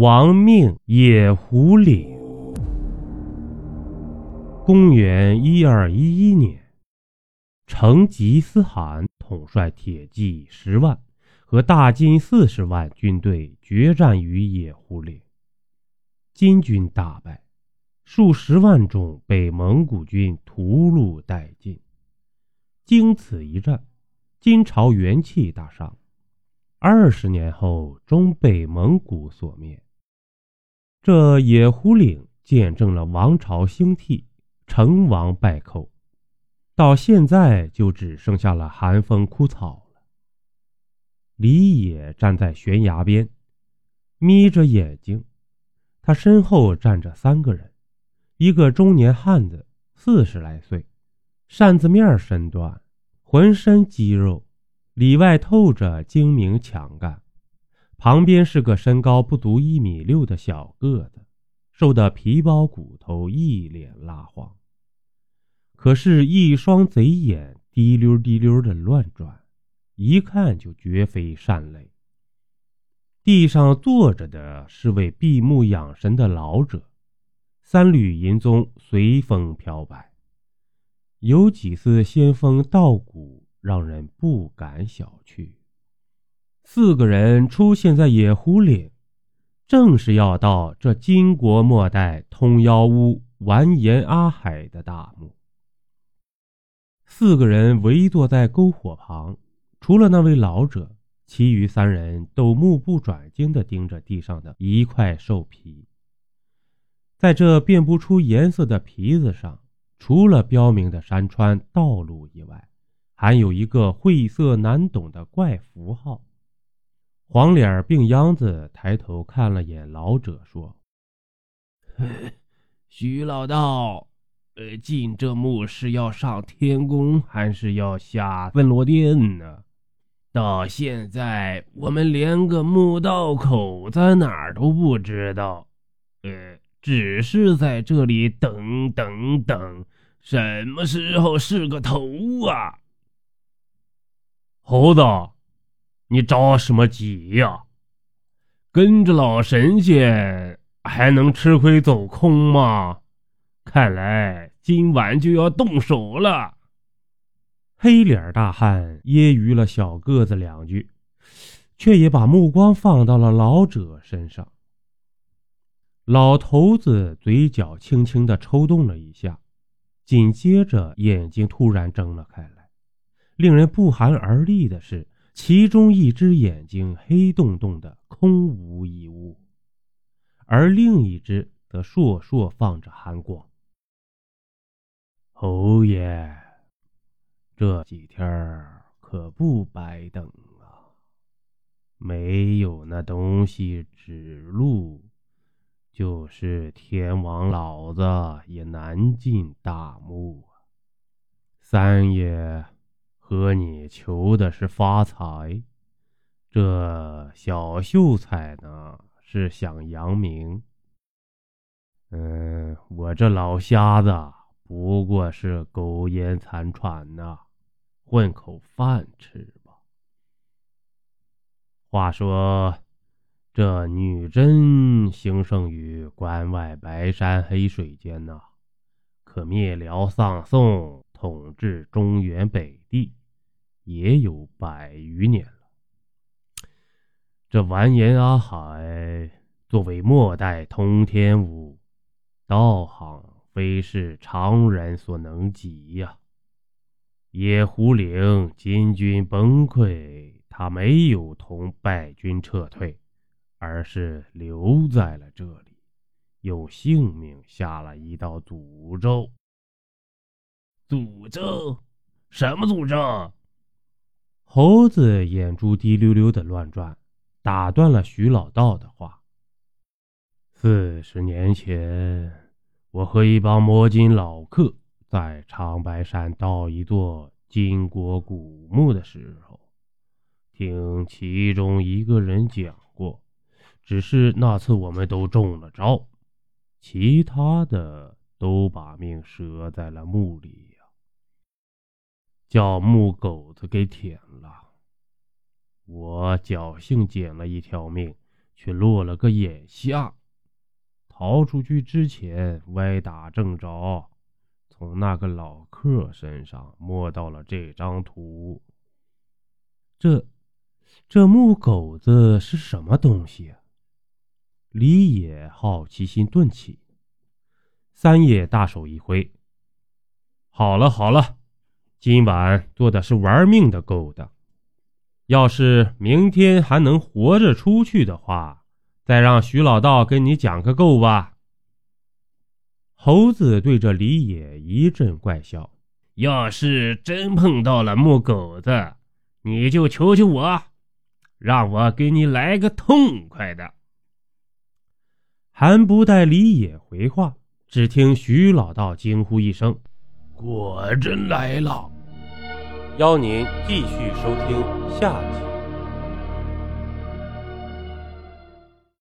亡命野狐岭。公元一二一一年，成吉思汗统帅铁骑十万和大金四十万军队决战于野狐岭，金军大败，数十万众被蒙古军屠戮殆尽。经此一战，金朝元气大伤，二十年后终被蒙古所灭。这野狐岭见证了王朝兴替、成王败寇，到现在就只剩下了寒风枯草了。李野站在悬崖边，眯着眼睛，他身后站着三个人：一个中年汉子，四十来岁，扇子面身段，浑身肌肉，里外透着精明强干。旁边是个身高不足一米六的小个子，瘦得皮包骨头，一脸蜡黄。可是，一双贼眼滴溜滴溜的乱转，一看就绝非善类。地上坐着的是位闭目养神的老者，三缕银鬃随风飘摆，有几丝仙风道骨，让人不敢小觑。四个人出现在野狐岭，正是要到这金国末代通妖巫完颜阿海的大墓。四个人围坐在篝火旁，除了那位老者，其余三人都目不转睛地盯着地上的一块兽皮。在这辨不出颜色的皮子上，除了标明的山川道路以外，还有一个晦涩难懂的怪符号。黄脸病秧子抬头看了眼老者，说：“徐老道，呃，进这墓是要上天宫，还是要下粪罗殿呢？到现在我们连个墓道口在哪儿都不知道，呃，只是在这里等等等，什么时候是个头啊？猴子。”你着什么急呀？跟着老神仙还能吃亏走空吗？看来今晚就要动手了。黑脸大汉揶揄了小个子两句，却也把目光放到了老者身上。老头子嘴角轻轻的抽动了一下，紧接着眼睛突然睁了开来。令人不寒而栗的是。其中一只眼睛黑洞洞的，空无一物，而另一只则烁烁放着寒光。侯爷，这几天可不白等啊！没有那东西指路，就是天王老子也难进大墓啊！三爷。和你求的是发财，这小秀才呢是想扬名。嗯，我这老瞎子不过是苟延残喘呐，混口饭吃吧。话说，这女真兴盛于关外白山黑水间呐，可灭辽丧宋，统治中原北地。也有百余年了。这完颜阿海作为末代通天武，道行非是常人所能及呀。野狐岭金军崩溃，他没有同败军撤退，而是留在了这里，用性命下了一道诅咒。诅咒？什么诅咒？猴子眼珠滴溜溜的乱转，打断了徐老道的话。四十年前，我和一帮摸金老客在长白山盗一座金国古墓的时候，听其中一个人讲过，只是那次我们都中了招，其他的都把命折在了墓里。叫木狗子给舔了，我侥幸捡了一条命，却落了个眼瞎。逃出去之前，歪打正着，从那个老客身上摸到了这张图。这，这木狗子是什么东西？李野好奇心顿起。三爷大手一挥：“好了好了，今晚做的是玩命的勾当。要是明天还能活着出去的话，再让徐老道跟你讲个够吧。”猴子对着李野一阵怪笑：“要是真碰到了木狗子，你就求求我，让我给你来个痛快的。”还不待李野回话。只听徐老道惊呼一声：“果真来了！”邀您继续收听下集。